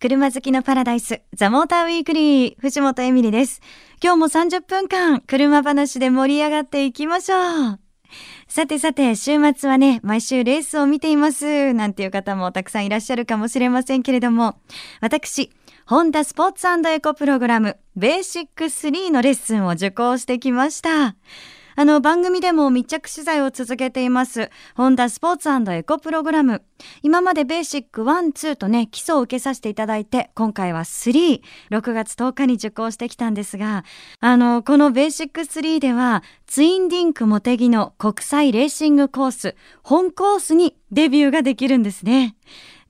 車好きのパラダイス、ザ・モーターウィークリー、藤本エミリです。今日も30分間、車話で盛り上がっていきましょう。さてさて、週末はね、毎週レースを見ています、なんていう方もたくさんいらっしゃるかもしれませんけれども、私、ホンダスポーツエコプログラム、ベーシック3のレッスンを受講してきました。あの番組でも密着取材を続けています。ホンダスポーツエコプログラム今までベーシック1、2とね基礎を受けさせていただいて今回は3、6月10日に受講してきたんですがあのこのベーシック3ではツインディンクモテギの国際レーシングコース本コースにデビューができるんですね。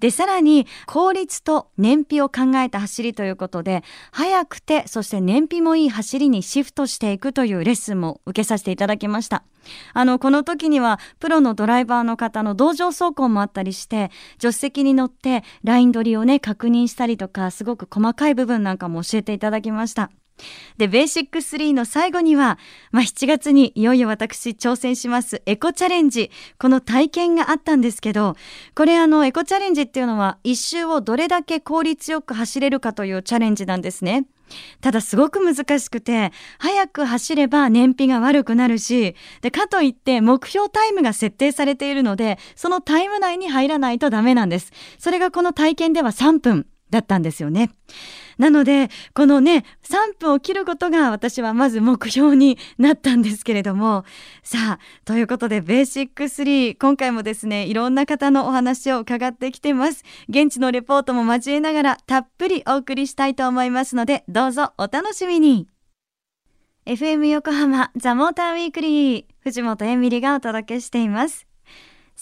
で、さらに効率と燃費を考えた走りということで、速くて、そして燃費もいい走りにシフトしていくというレッスンも受けさせていただきました。あの、この時には、プロのドライバーの方の同乗走行もあったりして、助手席に乗ってライン取りをね、確認したりとか、すごく細かい部分なんかも教えていただきました。で、ベーシック3の最後には、まあ、7月にいよいよ私挑戦しますエコチャレンジ。この体験があったんですけど、これあの、エコチャレンジっていうのは、一周をどれだけ効率よく走れるかというチャレンジなんですね。ただすごく難しくて、早く走れば燃費が悪くなるし、で、かといって目標タイムが設定されているので、そのタイム内に入らないとダメなんです。それがこの体験では3分だったんですよね。なので、このね、3分を切ることが私はまず目標になったんですけれども、さあ、ということで、ベーシック3、今回もですね、いろんな方のお話を伺ってきてます。現地のレポートも交えながら、たっぷりお送りしたいと思いますので、どうぞお楽しみに。FM 横浜ザ・モーターウィークリー藤本エミリがお届けしています。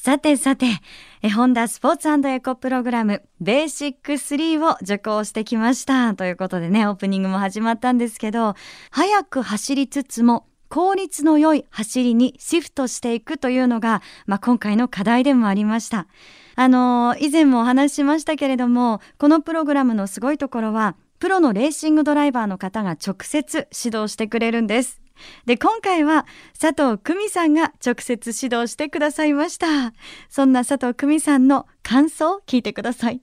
さてさて、えホンダスポーツエコプログラムベーシック3を受講してきました。ということでね、オープニングも始まったんですけど、早く走りつつも効率の良い走りにシフトしていくというのが、まあ、今回の課題でもありました。あのー、以前もお話ししましたけれども、このプログラムのすごいところは、プロのレーシングドライバーの方が直接指導してくれるんです。で、今回は佐藤久美さんが直接指導してくださいました。そんな佐藤久美さんの感想を聞いてください。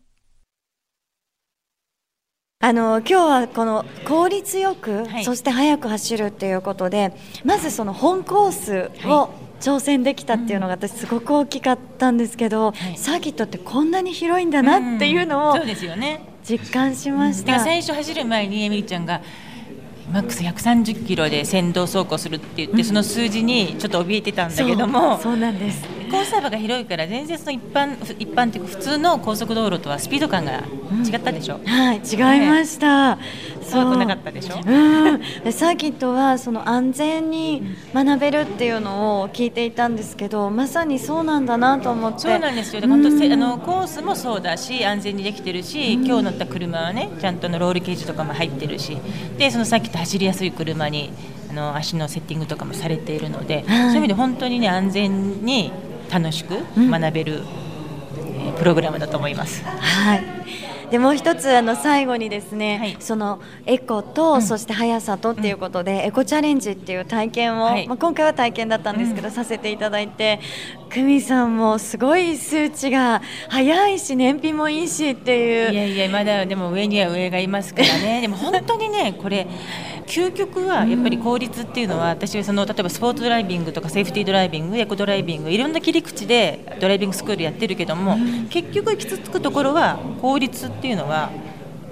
あの今日はこの効率よく、はい、そして速く走るっていうことでまずその本コースを挑戦できたっていうのが私すごく大きかったんですけど、はい、サーキットってこんなに広いんだなっていうのを実感しました、最初走る前にエミリちゃんがマックス130キロで先導走行するって言って、うん、その数字にちょっと怯えてたんだけども。そうなんですコース幅が広いから全然その一般一般っていうか普通の高速道路とはスピード感が違ったでしょ、うん、はい違いました、ね、怖くなかったでしょ、うん、サーキットはその安全に学べるっていうのを聞いていたんですけどまさにそうなんだなと思って。そうなんですよ。本当、うん、あのコースもそうだし安全にできてるし、今日乗った車はねちゃんとのロールケージとかも入ってるし。でそのサーキット走りやすい車にあの足のセッティングとかもされているので、はい、そういう意味で本当にね安全に楽しく学べる、えプログラムだと思います。はい。でもう一つあの最後にですね、はい、そのエコと、うん、そして速さとっていうことで、うん、エコチャレンジっていう体験を、はい、まあ、今回は体験だったんですけど、うん、させていただいて久美さんもすごい数値が速いし燃費もいいしっていう。いやいやまだでも上には上がいますからね。でも本当にねこれ究極はやっぱり効率っていうのは、私はその例えばスポーツドライビングとかセーフティードライビングエコドライビングいろんな切り口でドライビングスクールやってるけども、結局行き着くところは効率っていうのは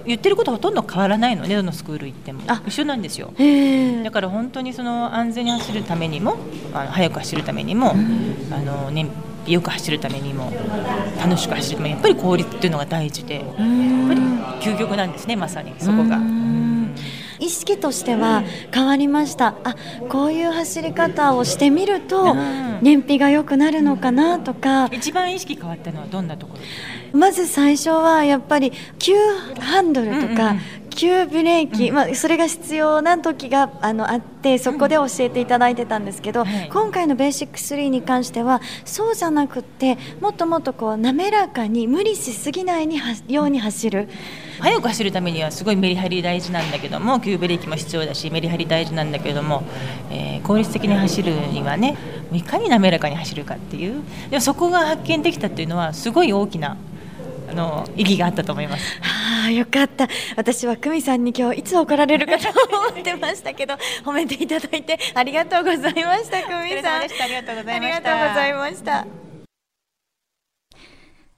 言ってることほとんど変わらないのねどのスクール行っても。一緒なんですよ。だから本当にその安全に走るためにもあの速く走るためにも、あの燃費よく走るためにも楽しく走るためにやっぱり効率っていうのが大事でやっぱり究極なんですねまさにそこが。意識としては変わりました。あこういう走り方をしてみると燃費が良くなるのかなとか、一番意識変わったのはどんなところまず最初はやっぱり急ハンドルとか、急ブレーキ、うん、まあ、それが必要な時があのあってそこで教えていただいてたんですけど、うんはい、今回のベーシック3に関してはそうじゃなくてもっともっとこう滑らかに無理しすぎないにように走る。速く走るためにはすごいメリハリ大事なんだけども急ブレーキも必要だしメリハリ大事なんだけども、えー、効率的に走るにはねいかに滑らかに走るかっていう。でもそこが発見できたっていうのはすごい大きなあの意義があったと思います。はあよかった私は久美さんに今日いつ怒られるかと思ってましたけど 褒めていただいてありがとうございました久美さんありがとうございましたありがとうございました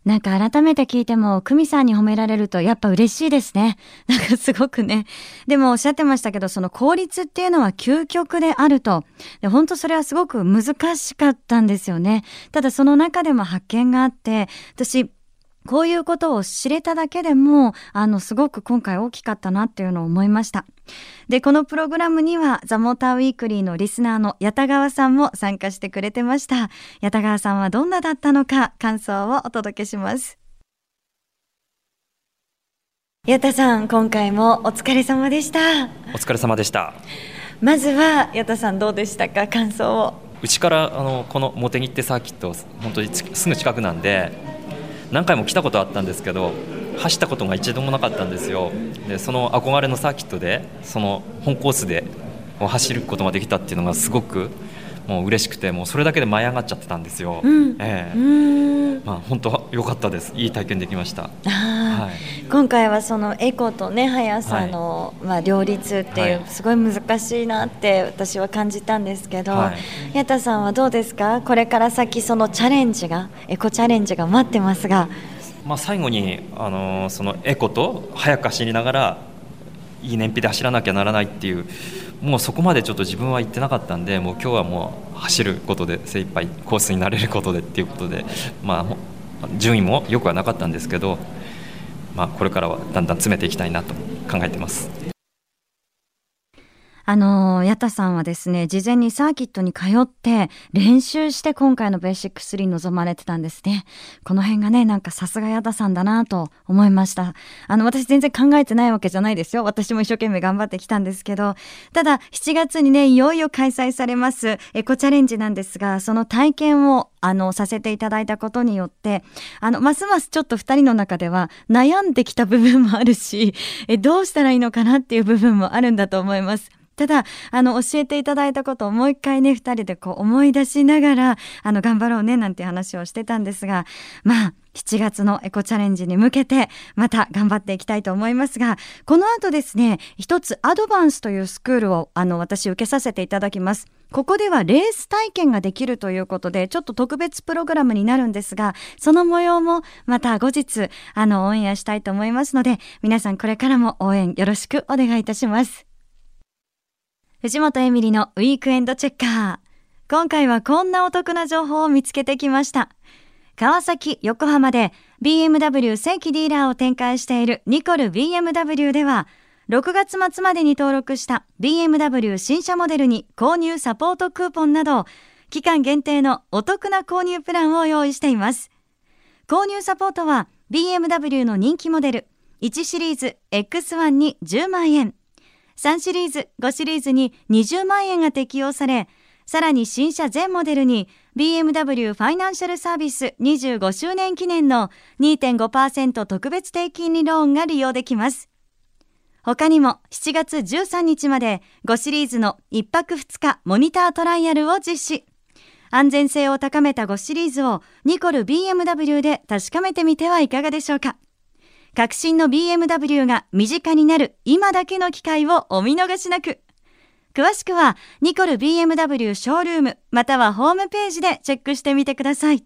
なんか改めて聞いても、久美さんに褒められるとやっぱ嬉しいですね。なんかすごくね。でもおっしゃってましたけど、その効率っていうのは究極であると。で、本当それはすごく難しかったんですよね。ただその中でも発見があって、私、こういうことを知れただけでも、あの、すごく今回大きかったなっていうのを思いました。で、このプログラムには、ザ・モーター・ウィークリーのリスナーの矢田川さんも参加してくれてました。矢田川さんはどんなだったのか、感想をお届けします。矢田さん、今回もお疲れ様でした。お疲れ様でした。まずは、矢田さんどうでしたか、感想を。うちからあのこの茂木ってサーキット本当にすぐ近くなんで何回も来たことあったんですけど走ったことが一度もなかったんですよ。でその憧れのサーキットでその本コースで走ることができたっていうのがすごくもう嬉しくてもうそれだけで舞い上がっちゃってたんですよ。うん、ええまあ本当良かったです。いい体験できました。はい、今回はそのエコとね速さの、はい、まあ両立っていう、すごい難しいなって私は感じたんですけど、はい、矢田さんはどうですか？これから先そのチャレンジがエコチャレンジが待ってますが。まあ最後にあのそのエコと速く走りながらいい燃費で走らなきゃならないっていう。もうそこまでちょっと自分は行ってなかったんでもう今日はもう走ることで精一杯コースになれることでっていうことで、まあ、順位もよくはなかったんですけど、まあ、これからはだんだん詰めていきたいなと考えてます。あの、矢田さんはですね、事前にサーキットに通って練習して今回のベーシック3に臨まれてたんですね。この辺がね、なんかさすが矢田さんだなと思いました。あの、私全然考えてないわけじゃないですよ。私も一生懸命頑張ってきたんですけど、ただ7月にね、いよいよ開催されますエコチャレンジなんですが、その体験をあの、させていただいたことによって、あの、ますますちょっと二人の中では悩んできた部分もあるし、え、どうしたらいいのかなっていう部分もあるんだと思います。ただ、あの、教えていただいたことをもう一回ね、二人でこう思い出しながら、あの、頑張ろうね、なんて話をしてたんですが、まあ、7月のエコチャレンジに向けて、また頑張っていきたいと思いますが、この後ですね、一つアドバンスというスクールを、あの、私受けさせていただきます。ここではレース体験ができるということで、ちょっと特別プログラムになるんですが、その模様もまた後日、あの、オンエアしたいと思いますので、皆さんこれからも応援よろしくお願いいたします。藤本エミリのウィークエンドチェッカー。今回はこんなお得な情報を見つけてきました。川崎、横浜で BMW 正規ディーラーを展開しているニコル BMW では、6月末までに登録した BMW 新車モデルに購入サポートクーポンなど、期間限定のお得な購入プランを用意しています。購入サポートは BMW の人気モデル1シリーズ X1 に10万円。3シリーズ、5シリーズに20万円が適用され、さらに新車全モデルに BMW ファイナンシャルサービス25周年記念の2.5%特別低金利ローンが利用できます。他にも7月13日まで5シリーズの1泊2日モニタートライアルを実施。安全性を高めた5シリーズをニコル BMW で確かめてみてはいかがでしょうか。革新の BMW が身近になる今だけの機会をお見逃しなく。詳しくは、ニコル BMW ショールーム、またはホームページでチェックしてみてください。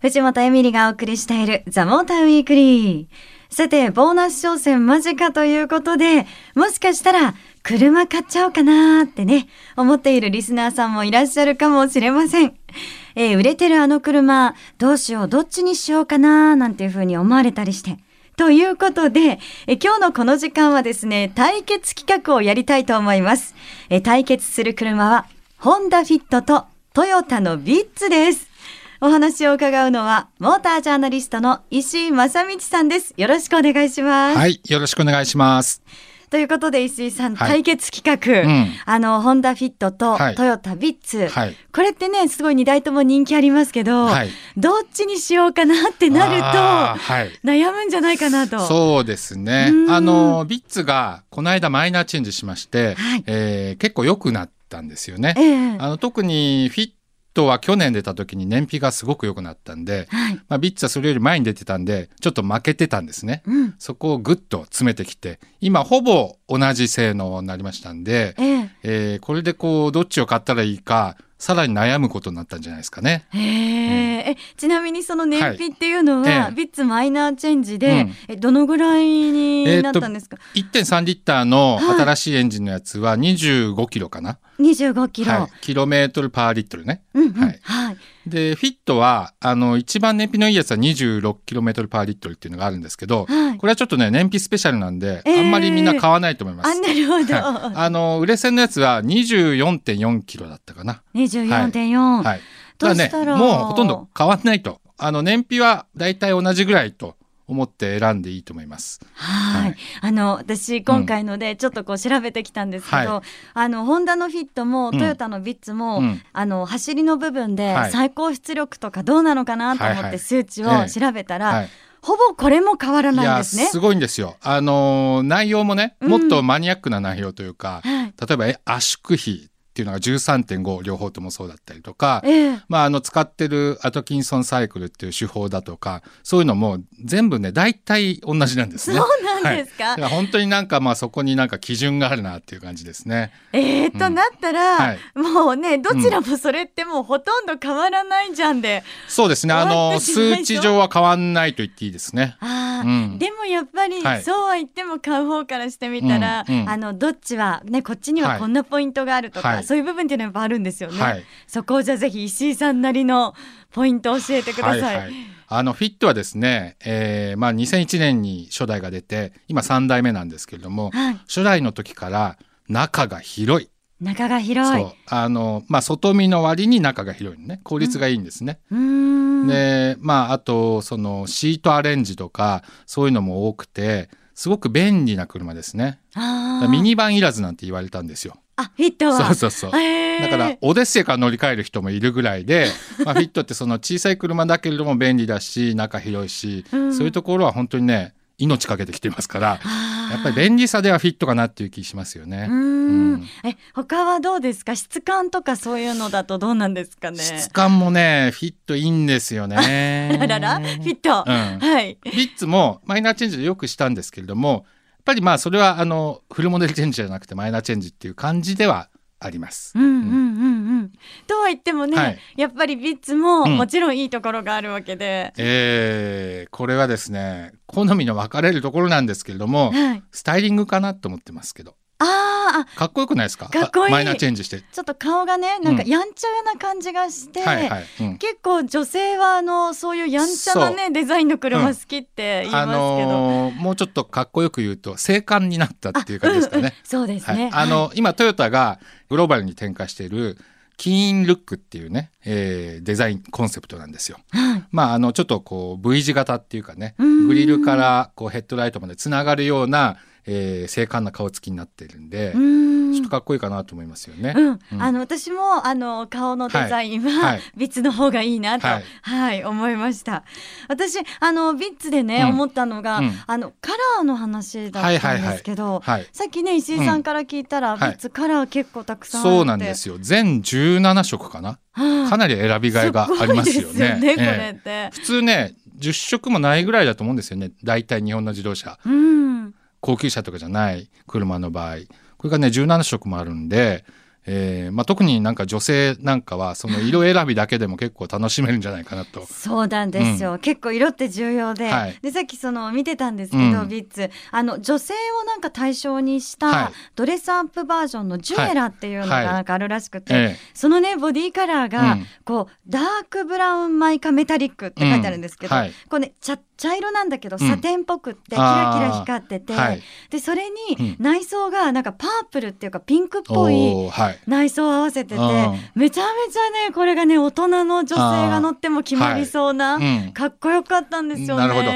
藤本エミリがお送りしているザ・モーターウィークリー。さて、ボーナス商戦間近ということで、もしかしたら車買っちゃおうかなーってね、思っているリスナーさんもいらっしゃるかもしれません。えー、売れてるあの車、どうしよう、どっちにしようかな、なんていうふうに思われたりして。ということで、え今日のこの時間はですね、対決企画をやりたいと思います。え対決する車は、ホンダフィットとトヨタのビッツです。お話を伺うのは、モータージャーナリストの石井正道さんです。よろしくお願いします。はい、よろしくお願いします。ということで石井さん、はい、対決企画、うん、あのホンダフィットとトヨタビッツ、はい、これってねすごい2台とも人気ありますけど、はい、どっちにしようかなってなると、悩むんじゃないかなと。そうですね。あのビッツがこの間マイナーチェンジしまして、はい、えー、結構良くなったんですよね、えー、あの特にフィットは去年出た時に燃費がすごく良くなったんで、はい。まあ、ビッツはそれより前に出てたんでちょっと負けてたんですね。うん。そこをぐっと詰めてきて今ほぼ同じ性能になりましたんで、ええ。えーこれでこうどっちを買ったらいいかさらに悩むことになったんじゃないですかね。へえ、えちなみにその燃費っていうのは、はいええビッツマイナーチェンジで、うんえどのぐらいになったんですか、1.3リッターのはい新しいエンジンのやつは25キロかな、25キロ、はい、キロメートルパーリットルね。うんうん。はい。はい。でフィットはあの一番燃費のいいやつは26キロメートルパーリットルっていうのがあるんですけど、はい。これはちょっとね燃費スペシャルなんで、えー。あんまりみんな買わないと思います。あなるほど、はい、あの売れ線のやつは24.4キロだったかな。24.4、はい。どうただねもうほとんど変わんないと。あの燃費はだいたい同じぐらいと思って選んでいいと思います。はい、はい。あの私今回のでちょっとこう調べてきたんですけど、はい。あのホンダのフィットもうん。トヨタのビッツも、うん。あの走りの部分ではい。最高出力とかどうなのかなと思って数値をええ。調べたら、はい。ほぼこれも変わらないんですね。すごいんですよ。あのー内容もね、うん。もっとマニアックな内容というか、はい。例えばえ圧縮比っていうのが13.5両方ともそうだったりとか、ええ。まあ、あの使ってるアトキンソンサイクルっていう手法だとかそういうのも全部ね大体同じなんですね。そうなんですか？はい、本当になんかまあそこになんか基準があるなっていう感じですね。えー、とうんなったら、はい。もうねどちらもそれってもうほとんど変わらないじゃんで、そうですね。あの数値上は変わんないと言っていいですね。あーうん。でもやっぱり、はい。そうは言っても買う方からしてみたら、うんうん。あのどっちはねこっちにははい。こんなポイントがあるとか、はいそういう部分っていうのはやっぱあるんですよね。はいそこをじゃあぜひ石井さんなりのポイントを教えてください。はいはいあのフィットはですね、えーまあ、2001年に初代が出て今3代目なんですけれども、はい初代の時から中が広い。中が広い。そうあの、まあ、外見の割に中が広いのね効率がいいんですね。うーんでまああとそのシートアレンジとかそういうのも多くてすごく便利な車ですね。ミニバンいらずなんて言われたんですよ。あフィットは。そうそうそう。だからオデッセイから乗り換える人もいるぐらいで、まあ、フィットってその小さい車だけれども便利だし中広いし、うん。そういうところは本当にね命かけてきてますからやっぱり便利さではフィットかなっていう気しますよね。うーん。うん。え他はどうですか？質感とかそういうのだとどうなんですかね？質感もねフィットいいんですよね。あららフィット、うん。はい。ビッツもマイナーチェンジでよくしたんですけれどもぱりまあそれはあのフルモデルチェンジじゃなくてマイナーチェンジっていう感じではあります。うんうんうんうん。とは言ってもね、はいやっぱりビッツもうんもちろんいいところがあるわけで。えーこれはですね好みの分かれるところなんですけれどもはい。スタイリングかなと思ってますけどあーあ、かっこよくないですか？かっこいいあマイナーチェンジして。ちょっと顔がね、なんかうんやんちゃな感じがして、はいはい。うん結構女性はあのそういうやんちゃなねデザインの車好きって言いますけど。あのーもうちょっとかっこよく言うと静観になったっていう感じですかうんうんね。そうですね。はい、あの、今トヨタがグローバルに展開しているキーンルックっていうね、えーデザインコンセプトなんですよ。はいまああのちょっとこう V 字型っていうかねうんグリルからこうヘッドライトまでつながるような、えー精悍な顔つきになってるんで、ちょっとかっこいいかなと思いますよね。うん、うん。あの私もあの顔のデザインは、はい。はい。ビッツの方がいいなと、ははいい思いました。私あのビッツでね、うん。思ったのが、うん。あのカラーの話だったんですけど、はいさっきね石井さんから聞いたら、ん。ビッツカラー結構たくさんあるって。そうなんですよ。全17色かな。はいかなり選びがいがありますよね。ねこえれって、え普通ね10色もないぐらいだと思うんですよね。大体日本の自動車。うん高級車とかじゃない車の場合。これがね17色もあるんで、えーまあ、特になんか女性なんかはその色選びだけでも結構楽しめるんじゃないかなと。そうなんですよ、結構色って重要で,、はい。でさっきその見てたんですけど、うん。ビッツ。あの女性をなんか対象にしはたい。ドレスアップバージョンのジュエラっていうのがはい。なんかあるらしくて、えそのねボディカラーが、うん。こうダークブラウンマイカメタリックって書いてあるんですけど、うん。はい。こうね茶茶色なんだけどん。サテンっぽくってキラキラ光ってて、あーはい。でそれにうん。内装がなんかパープルっていうかピンクっぽい内装を合わせててうん。めちゃめちゃねこれがね大人の女性が乗っても決まりそうな、うん。かっこよかったんですよね。なるほど。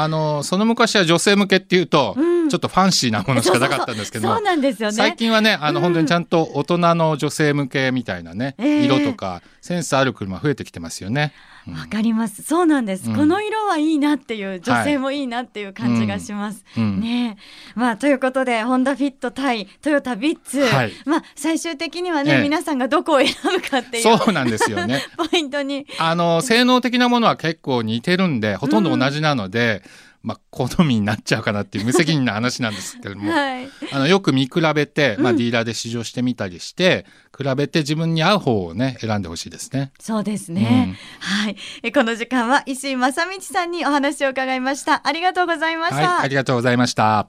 あのその昔は女性向けっていうと、うん。ちょっとファンシーなものしかなかったんですけどもそうなんですよね。最近はねあのうん本当にちゃんと大人の女性向けみたいなね、ええ色とかセンスある車増えてきてますよね。うんわかります。そうなんです、うん。この色はいいなっていう女性もいいなっていう感じがします。うん。ねえ。まあということでホンダフィット対トヨタビッツ、はい。まあ最終的にはね、ええ。皆さんがどこを選ぶかっていうそうなんですよね。ポイントに。あの性能的なものは結構似てるんでほとんど同じなので、まあ好みになっちゃうかなっていう無責任な話なんですけれども、はいあのよく見比べて、まあ、うんディーラーで試乗してみたりして、比べて自分に合う方をね選んでほしいですね。そうですね、はいえこの時間は石井正道さんにお話を伺いましたありがとうございました、はい、ありがとうございました。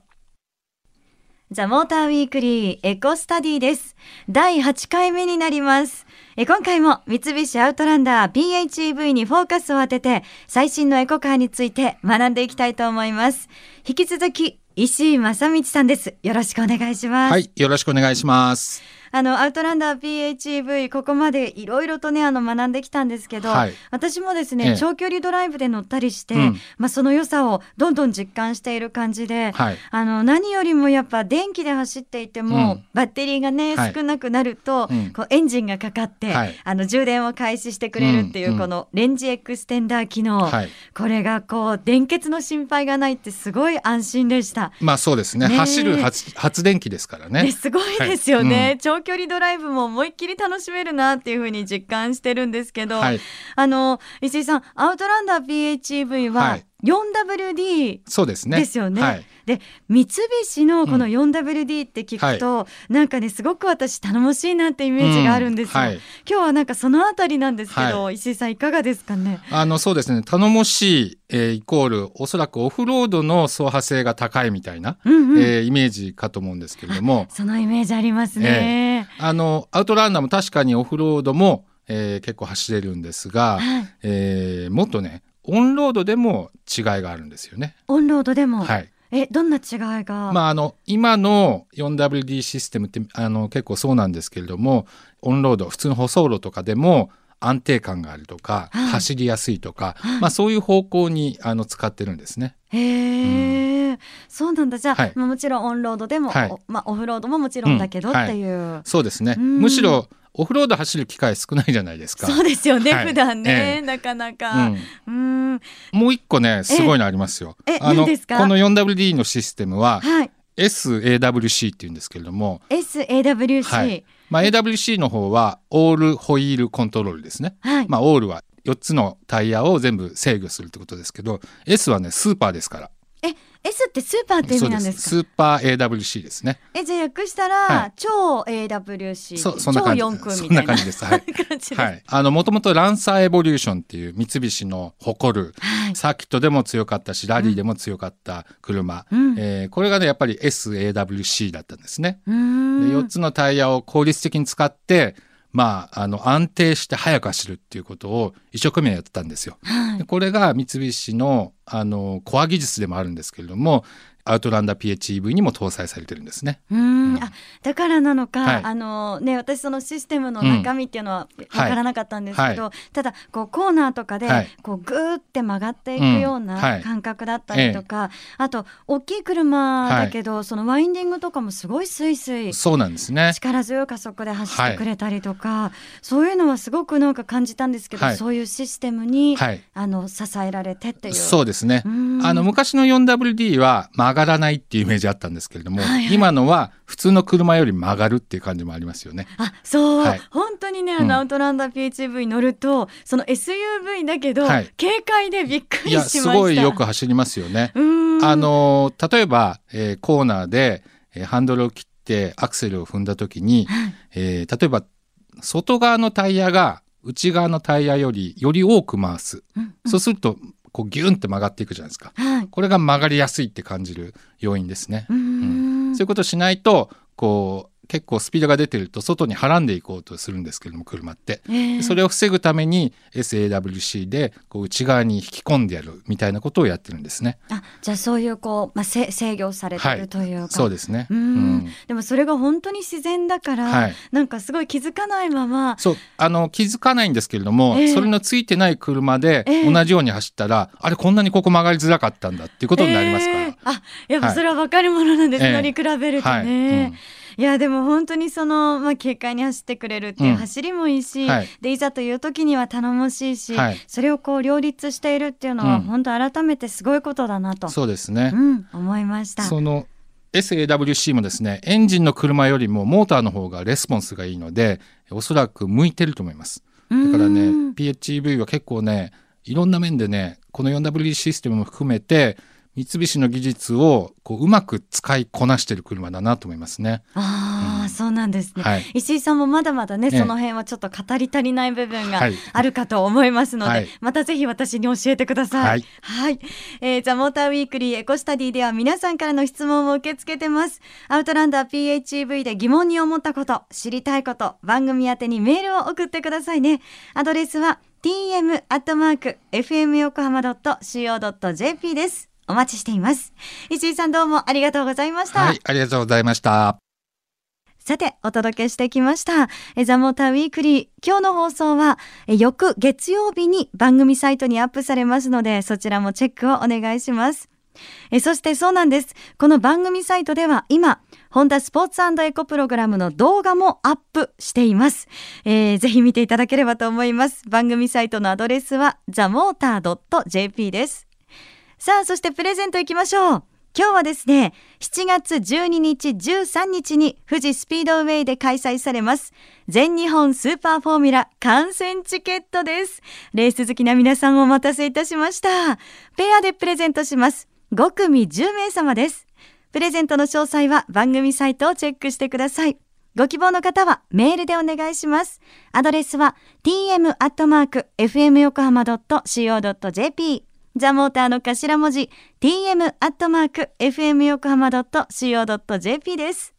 ザ・モーターウィークリーエコスタディです。第8回目になります。え今回も三菱アウトランダー PHEV にフォーカスを当てて最新のエコカーについて学んでいきたいと思います。引き続き石井正道さんです。よろしくお願いします。はい、よろしくお願いします。あのアウトランダー PHEV ここまでいろいろとねあの学んできたんですけど、はい。私もですね、ええ。長距離ドライブで乗ったりして、うん。まあその良さをどんどん実感している感じで、はい、あの何よりもやっぱ電気で走っていても、うん。バッテリーがね、はい。少なくなると、うん。こうエンジンがかかって、はい。あの充電を開始してくれるっていう、うん。このレンジエクステンダー機能、はい。これがこう電欠の心配がないってすごい安心でした。まあそうですね。ねえ。走る発発電機ですからね。ね、すごいですよね、はい。長距離ドライブも思いっきり楽しめるなっていうふうに実感してるんですけど、はい、あの石井さんアウトランダー PHEV ははい 4WD そうですね。ですよね。はい。で三菱のこの 4WD って聞くと、なんかねすごく私頼もしいなってイメージがあるんですよ。うんはい今日はなんかそのあたりなんですけど、は石井さんいかがですかね？あのそうですね。頼もしい、えーイコールおそらくオフロードの走破性が高いみたいな、うんうん。えーイメージかと思うんですけれども、そのイメージありますね。あのアウトランナーも確かにオフロードも、えー結構走れるんですが、はい。えーもっとねオンロードでも違いがあるんですよね。オンロードでも、はい。えどんな違いが？まああの今の 4WD システムってあの結構そうなんですけれども、オンロード普通の舗装路とかでも安定感があるとか、はい走りやすいとか、はいまあそういう方向にあの使ってるんですね。へえ、そうなんだ。じゃあ、はいまあもちろんオンロードでも、まあオフロードももちろんだけどっていう。そうですね。うんむしろオフロード走る機会少ないじゃないですか。そうですよね、はい普段ね、ええなかなうか。んうん、もう一個ねすごいのありますよ。ええあの何ですか？この 4WD のシステムははい。SAWC っていうんですけれども、SAWC。ははいい。まあ、AWC の方はオールホイールコントロールですね。まあ、オールは4つのタイヤを全部制御するってことですけど S はねスーパーですからえ、S ってスーパーって意味なんですか？スーパー AWC ですね。え、じゃあ訳したら、はい。超 AWC。そうそんな感じ。超4区みたいな。そんな感じです。はい。はい。あのもともとランサーエボリューションっていう三菱の誇るはい。サーキットでも強かったしラリーでも強かった車、うん。えーこれがねやっぱり SAWC だったんですね。うで4つのタイヤを効率的に使ってまあ、あの安定して速く走るっていうことを一生懸命やってたんですよ。はいでこれが三菱のあのコア技術でもあるんですけれどもアウトランダー PHEV にも搭載されてるんですね。うーん。あだからなのか、はい。あのね私そのシステムの中身っていうのはわからなかったんですけど、はただこうコーナーとかで、はい。こうグーって曲がっていくようない。感覚だったりとか、あと大きい車だけど、そのワインディングとかもすごいスイスイそうなんですね。力強い加速で走ってくれたりとか、そういうのはすごくなんか感じたんですけど、はい。そういうシステムに、はい。あの支えられてっていう。そうですね。あの昔の 4WD は曲がらないっていうイメージあったんですけれども、はいはい。今のは普通の車より曲がるっていう感じもありますよね。あそう、はい。本当にねあうん。のアウトランダー PHEV 乗ると、その SUV だけど、はい。軽快でびっくりしました。すごいよく走りますよね。あの例えば、えーコーナーで、えーハンドルを切ってアクセルを踏んだ時に、はい。えー例えば外側のタイヤが内側のタイヤよりより多く回す、うん。そうするとこうギュンって曲がっていくじゃないですか。はい。これが曲がりやすいって感じる要因ですね、うーん。そういうことをしないとこう結構スピードが出てると外にはらんでいこうとするんですけれども車って、えー。それを防ぐために SAWC でこう内側に引き込んでやるみたいなことをやってるんですね。あじゃあそういうこう、まあ、せ制御されてるというか、そうですね。うん。うん。でもそれが本当に自然だから、はい。なんかすごい気づかないまま。そう。あの気づかないんですけれども、ええ。それのついてない車でええ。同じように走ったら、あれこんなにここ曲がりづらかったんだっていうことになりますから。えーあやっぱそれは分かるものなんです、はい乗り比べるとはい。ね。うんいやでも本当にその、まあ、軽快に走ってくれるっていううん。走りもいいし、はい。でいざという時には頼もしいし、はい。それをこう両立しているっていうのは、うん。本当改めてすごいことだなと、そうですね。うん、思いました。その SAWC もですねエンジンの車よりもモーターの方がレスポンスがいいのでおそらく向いてると思います。だからねうん。PHEV は結構ねいろんな面でねこの 4W システムも含めて三菱の技術をこううまく使いこなしてる車だなと思いますね。ああ、うんそうなんですね、はい石井さんもまだまだね、ええその辺はちょっと語り足りない部分がはいあるかと思いますので、はいまたぜひ私に教えてください。はい。はい。えーザ・モーターウィークリーエコスタディでは皆さんからの質問を受け付けてます。アウトランダー PHEV で疑問に思ったこと、知りたいこと、番組宛てにメールを送ってくださいね。アドレスは tm.fmyokohama.co.jp です。お待ちしています。石井さんどうもありがとうございました。はい、ありがとうございました。さて、お届けしてきました。えザ・モーターウィークリー。今日の放送は、え翌月曜日に番組サイトにアップされますので、そちらもチェックをお願いします。えそしてそうなんです。この番組サイトでは今、ホンダスポーツエコプログラムの動画もアップしています。えーぜひ見ていただければと思います。番組サイトのアドレスは themotor.jp です。さあ、そしてプレゼントいきましょう。今日はですね、7月12日、13日に富士スピードウェイで開催されます。全日本スーパーフォーミュラ観戦チケットです。レース好きな皆さんお待たせいたしました。ペアでプレゼントします。5組10名様です。プレゼントの詳細は番組サイトをチェックしてください。ご希望の方はメールでお願いします。アドレスは tm.fmyokohama.co.jp ザ・モーターの頭文字 tm.fmyokohama.co.jp です。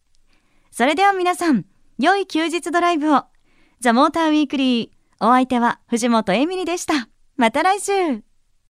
それでは皆さん、良い休日ドライブを。ザ・モーターウィークリー。お相手は藤本エミリでした。また来週